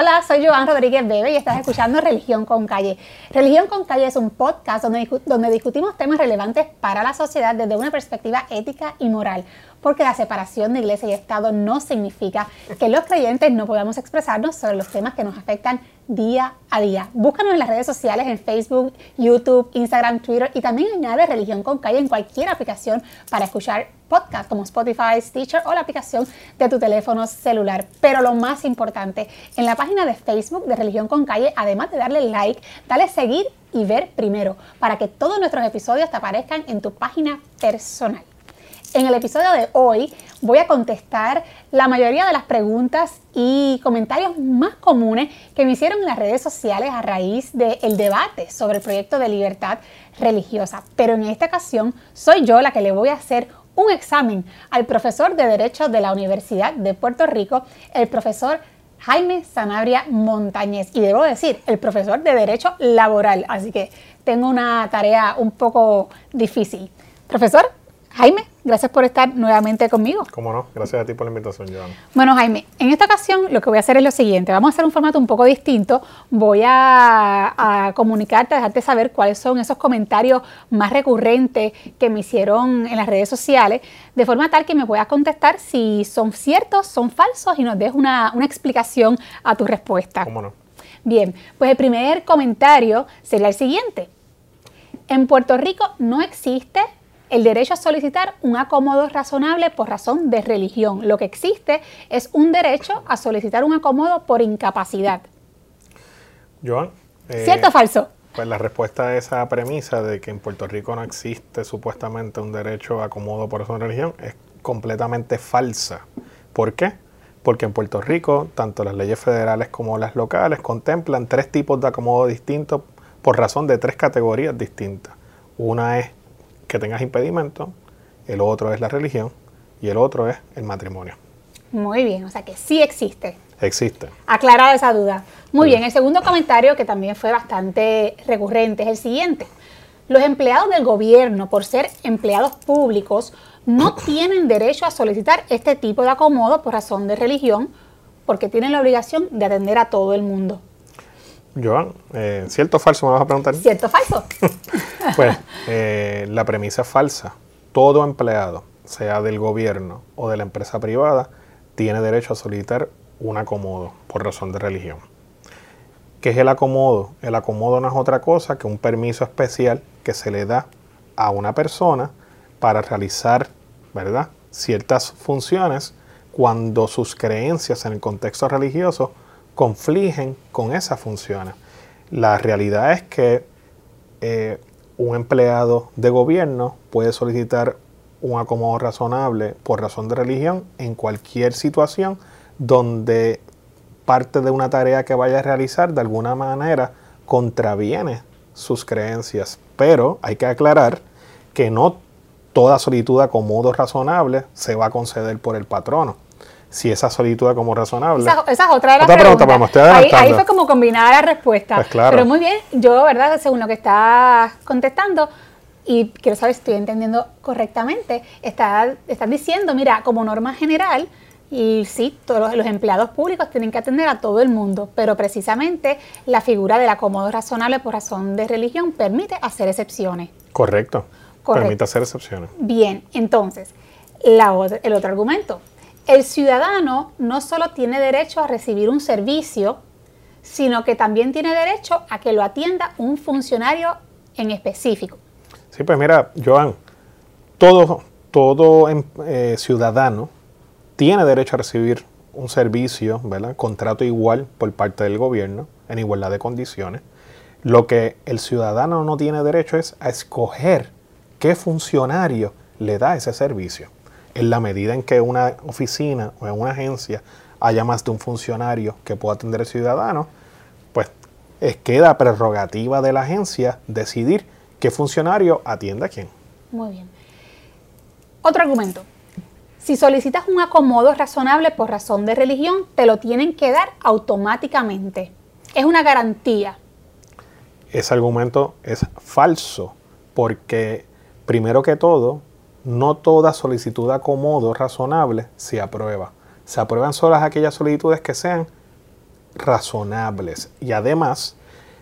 Hola, soy Joan Rodríguez Bebe y estás escuchando Religión con Calle. Religión con Calle es un podcast donde, donde discutimos temas relevantes para la sociedad desde una perspectiva ética y moral porque la separación de iglesia y Estado no significa que los creyentes no podamos expresarnos sobre los temas que nos afectan día a día. Búscanos en las redes sociales, en Facebook, YouTube, Instagram, Twitter y también añade Religión con Calle en cualquier aplicación para escuchar podcasts como Spotify, Stitcher o la aplicación de tu teléfono celular. Pero lo más importante, en la página de Facebook de Religión con Calle, además de darle like, dale seguir y ver primero para que todos nuestros episodios te aparezcan en tu página personal. En el episodio de hoy voy a contestar la mayoría de las preguntas y comentarios más comunes que me hicieron en las redes sociales a raíz del debate sobre el proyecto de libertad religiosa. Pero en esta ocasión soy yo la que le voy a hacer un examen al profesor de Derecho de la Universidad de Puerto Rico, el profesor Jaime Sanabria Montañez. Y debo decir, el profesor de Derecho Laboral. Así que tengo una tarea un poco difícil. Profesor, Jaime, gracias por estar nuevamente conmigo. Cómo no, gracias a ti por la invitación, Joana. Bueno, Jaime, en esta ocasión lo que voy a hacer es lo siguiente, vamos a hacer un formato un poco distinto, voy a, comunicarte, a dejarte saber cuáles son esos comentarios más recurrentes que me hicieron en las redes sociales, de forma tal que me puedas contestar si son ciertos, son falsos y nos des una, una explicación a tu respuesta. Cómo no. Bien, pues el primer comentario sería el siguiente. En Puerto Rico no existe el derecho a solicitar un acomodo razonable por razón de religión. Lo que existe es un derecho a solicitar un acomodo por incapacidad. Joan. Eh, ¿Cierto o falso? Pues la respuesta a esa premisa de que en Puerto Rico no existe supuestamente un derecho a acomodo por razón de religión es completamente falsa. ¿Por qué? Porque en Puerto Rico, tanto las leyes federales como las locales contemplan tres tipos de acomodo distintos por razón de tres categorías distintas. Una es que tengas impedimento, el otro es la religión y el otro es el matrimonio. Muy bien, o sea que sí existe. Existe. Aclarada esa duda. Muy bien, el segundo comentario que también fue bastante recurrente es el siguiente. Los empleados del gobierno, por ser empleados públicos, no tienen derecho a solicitar este tipo de acomodo por razón de religión, porque tienen la obligación de atender a todo el mundo. Joan, eh, ¿cierto o falso me vas a preguntar? ¿Cierto o falso? pues eh, la premisa es falsa. Todo empleado, sea del gobierno o de la empresa privada, tiene derecho a solicitar un acomodo por razón de religión. ¿Qué es el acomodo? El acomodo no es otra cosa que un permiso especial que se le da a una persona para realizar, ¿verdad?, ciertas funciones cuando sus creencias en el contexto religioso confligen con esas funciones. La realidad es que eh, un empleado de gobierno puede solicitar un acomodo razonable por razón de religión en cualquier situación donde parte de una tarea que vaya a realizar de alguna manera contraviene sus creencias. Pero hay que aclarar que no toda solicitud de acomodo razonable se va a conceder por el patrono si esa solitud como razonable. Esa, es otra de las preguntas. ahí, ahí, fue como combinada la respuesta. Pues claro. Pero muy bien, yo, ¿verdad? Según lo que estás contestando, y quiero saber si estoy entendiendo correctamente, está, están diciendo, mira, como norma general, y sí, todos los, empleados públicos tienen que atender a todo el mundo, pero precisamente la figura del acomodo razonable por razón de religión permite hacer excepciones. Correcto. Permite hacer excepciones. Bien, entonces, la, el otro argumento el ciudadano no solo tiene derecho a recibir un servicio, sino que también tiene derecho a que lo atienda un funcionario en específico. Sí, pues mira, Joan, todo, todo em, eh, ciudadano tiene derecho a recibir un servicio, ¿verdad? Contrato igual por parte del gobierno, en igualdad de condiciones. Lo que el ciudadano no tiene derecho es a escoger qué funcionario le da ese servicio en la medida en que una oficina o en una agencia haya más de un funcionario que pueda atender al ciudadano, pues es, queda prerrogativa de la agencia decidir qué funcionario atiende a quién. Muy bien. Otro argumento. Si solicitas un acomodo razonable por razón de religión, te lo tienen que dar automáticamente. Es una garantía. Ese argumento es falso porque, primero que todo, no toda solicitud de acomodo razonable se aprueba. Se aprueban solo aquellas solicitudes que sean razonables. Y además,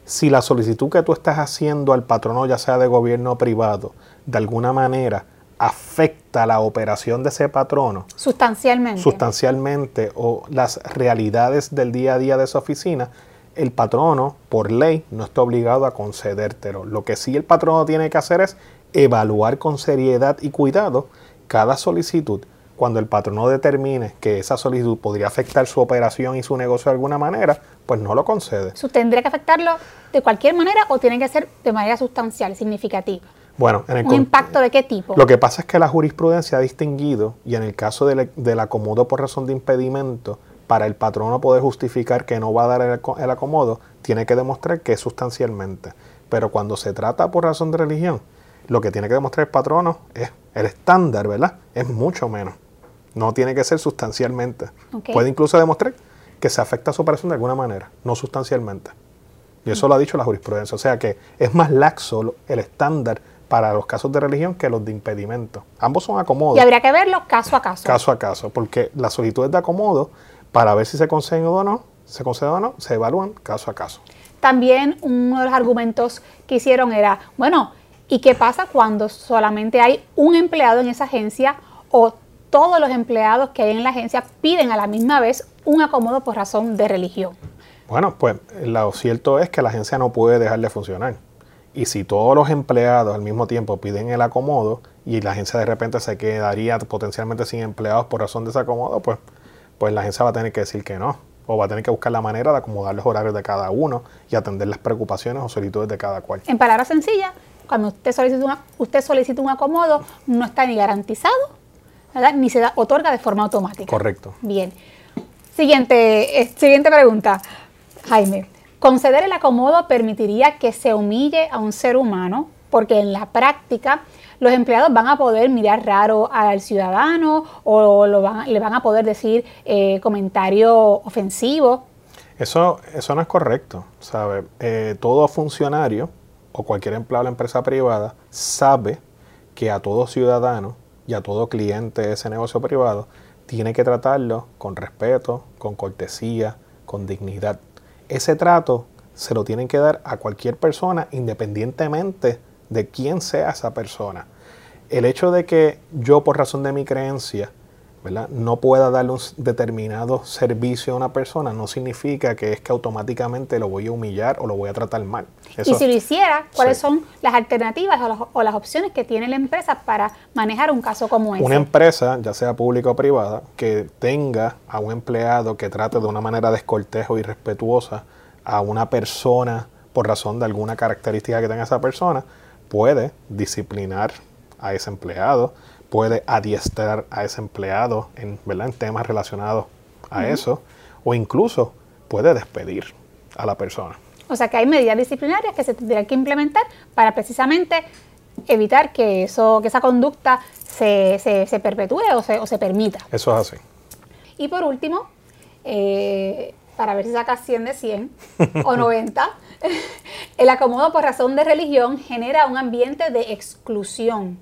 si la solicitud que tú estás haciendo al patrono, ya sea de gobierno o privado, de alguna manera afecta la operación de ese patrono. Sustancialmente. Sustancialmente o las realidades del día a día de esa oficina, el patrono, por ley, no está obligado a concedértelo. Lo que sí el patrono tiene que hacer es evaluar con seriedad y cuidado cada solicitud. Cuando el patrono determine que esa solicitud podría afectar su operación y su negocio de alguna manera, pues no lo concede. ¿Tendría que afectarlo de cualquier manera o tiene que ser de manera sustancial, significativa? Bueno, en el ¿Un impacto de qué tipo? Lo que pasa es que la jurisprudencia ha distinguido, y en el caso del, acomodo por razón de impedimento, para el patrono poder justificar que no va a dar el, acomodo, tiene que demostrar que es sustancialmente. Pero cuando se trata por razón de religión, lo que tiene que demostrar el patrono es el estándar, ¿verdad? Es mucho menos. No tiene que ser sustancialmente. Puede incluso demostrar que se afecta a su operación de alguna manera, no sustancialmente. Y eso lo ha dicho la jurisprudencia. O sea que es más laxo el estándar para los casos de religión que los de impedimento. Ambos son acomodos. Y habría que verlos caso a caso. Caso a caso, porque las solicitudes de acomodo, para ver si se conceden o no, se concede o no, se evalúan caso a caso. También uno de los argumentos que hicieron era, bueno, ¿y qué pasa cuando solamente hay un empleado en esa agencia o todos los empleados que hay en la agencia piden a la misma vez un acomodo por razón de religión? Bueno, pues lo cierto es que la agencia no puede dejar de funcionar. Y si todos los empleados al mismo tiempo piden el acomodo y la agencia de repente se quedaría potencialmente sin empleados por razón de ese acomodo, pues, pues la agencia va a tener que decir que no. O va a tener que buscar la manera de acomodar los horarios de cada uno y atender las preocupaciones o solicitudes de cada cual. En palabras sencillas, cuando usted solicita, usted solicita un acomodo, no está ni garantizado, ni se da, otorga de forma automática. Correcto. Bien. Siguiente, eh, siguiente pregunta, Jaime. Conceder el acomodo permitiría que se humille a un ser humano, porque en la práctica los empleados van a poder mirar raro al ciudadano o le van a poder decir eh, comentarios ofensivos. Eso, eso no es correcto, ¿sabe? Eh, todo funcionario o cualquier empleado de la empresa privada sabe que a todo ciudadano y a todo cliente de ese negocio privado tiene que tratarlo con respeto, con cortesía, con dignidad ese trato se lo tienen que dar a cualquier persona independientemente de quién sea esa persona. El hecho de que yo por razón de mi creencia no pueda darle un determinado servicio a una persona no significa que es que automáticamente lo voy a humillar o lo voy a tratar mal. y si lo hiciera, ¿cuáles son las alternativas o las, opciones que tiene la empresa para manejar un caso como ese? Una empresa, ya sea pública o privada, que tenga a un empleado que trate de una manera descortejo y respetuosa a una persona por razón de alguna característica que tenga esa persona, puede disciplinar a ese empleado, puede adiestrar a ese empleado en, ¿verdad? en temas relacionados a eso, o incluso puede despedir a la persona. O sea que hay medidas disciplinarias que se tendrían que implementar para precisamente evitar que, eso, que esa conducta se, se, perpetúe o se, o se, permita. Eso es así. Y por último, eh, para ver si saca 100 de 100 o 90, el acomodo por razón de religión genera un ambiente de exclusión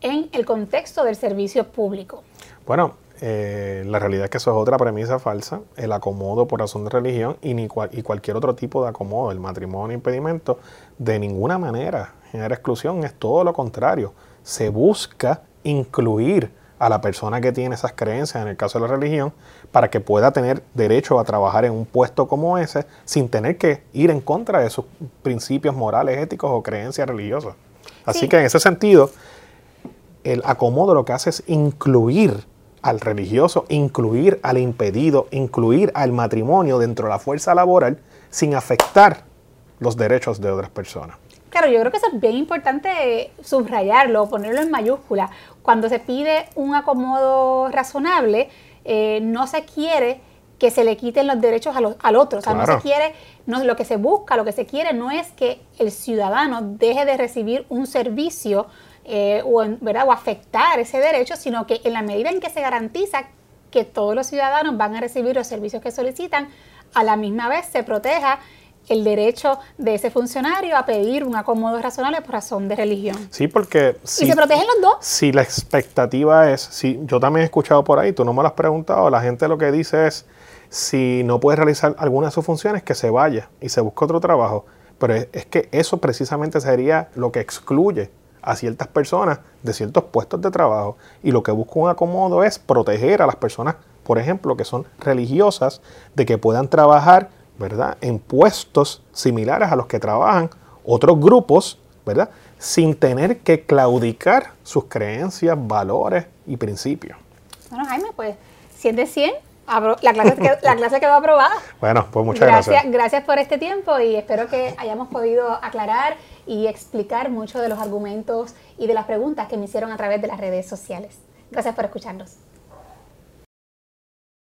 en el contexto del servicio público? Bueno, eh, la realidad es que eso es otra premisa falsa, el acomodo por razón de religión y, ni y cualquier otro tipo de acomodo, el matrimonio, impedimento, de ninguna manera genera exclusión, es todo lo contrario. Se busca incluir a la persona que tiene esas creencias, en el caso de la religión, para que pueda tener derecho a trabajar en un puesto como ese sin tener que ir en contra de sus principios morales, éticos o creencias religiosas. Así que en ese sentido, el acomodo lo que hace es incluir al religioso, incluir al impedido, incluir al matrimonio dentro de la fuerza laboral sin afectar los derechos de otras personas. Claro, yo creo que eso es bien importante subrayarlo, ponerlo en mayúscula. Cuando se pide un acomodo razonable, eh, no se quiere que se le quiten los derechos al otro. O sea, no se quiere, no, lo que se busca, lo que se quiere no es que el ciudadano deje de recibir un servicio eh, o, ¿verdad? o afectar ese derecho, sino que en la medida en que se garantiza que todos los ciudadanos van a recibir los servicios que solicitan, a la misma vez se proteja el derecho de ese funcionario a pedir un acomodo razonable por razón de religión. Sí, porque... Si, y se protegen los dos. Si la expectativa es, si yo también he escuchado por ahí, tú no me lo has preguntado, la gente lo que dice es, Si no puede realizar alguna de sus funciones, que se vaya y se busque otro trabajo. Pero es, es que eso precisamente sería lo que excluye a ciertas personas de ciertos puestos de trabajo. Y lo que busca un acomodo es proteger a las personas, por ejemplo, que son religiosas, de que puedan trabajar, ¿verdad?, en puestos similares a los que trabajan otros grupos, ¿verdad?, sin tener que claudicar sus creencias, valores y principios. Bueno, Jaime, pues 100 de 100, la clase, quedó, la clase quedó aprobada. Bueno, pues muchas gracias, gracias. Gracias por este tiempo y espero que hayamos podido aclarar y explicar muchos de los argumentos y de las preguntas que me hicieron a través de las redes sociales. Gracias por escucharnos.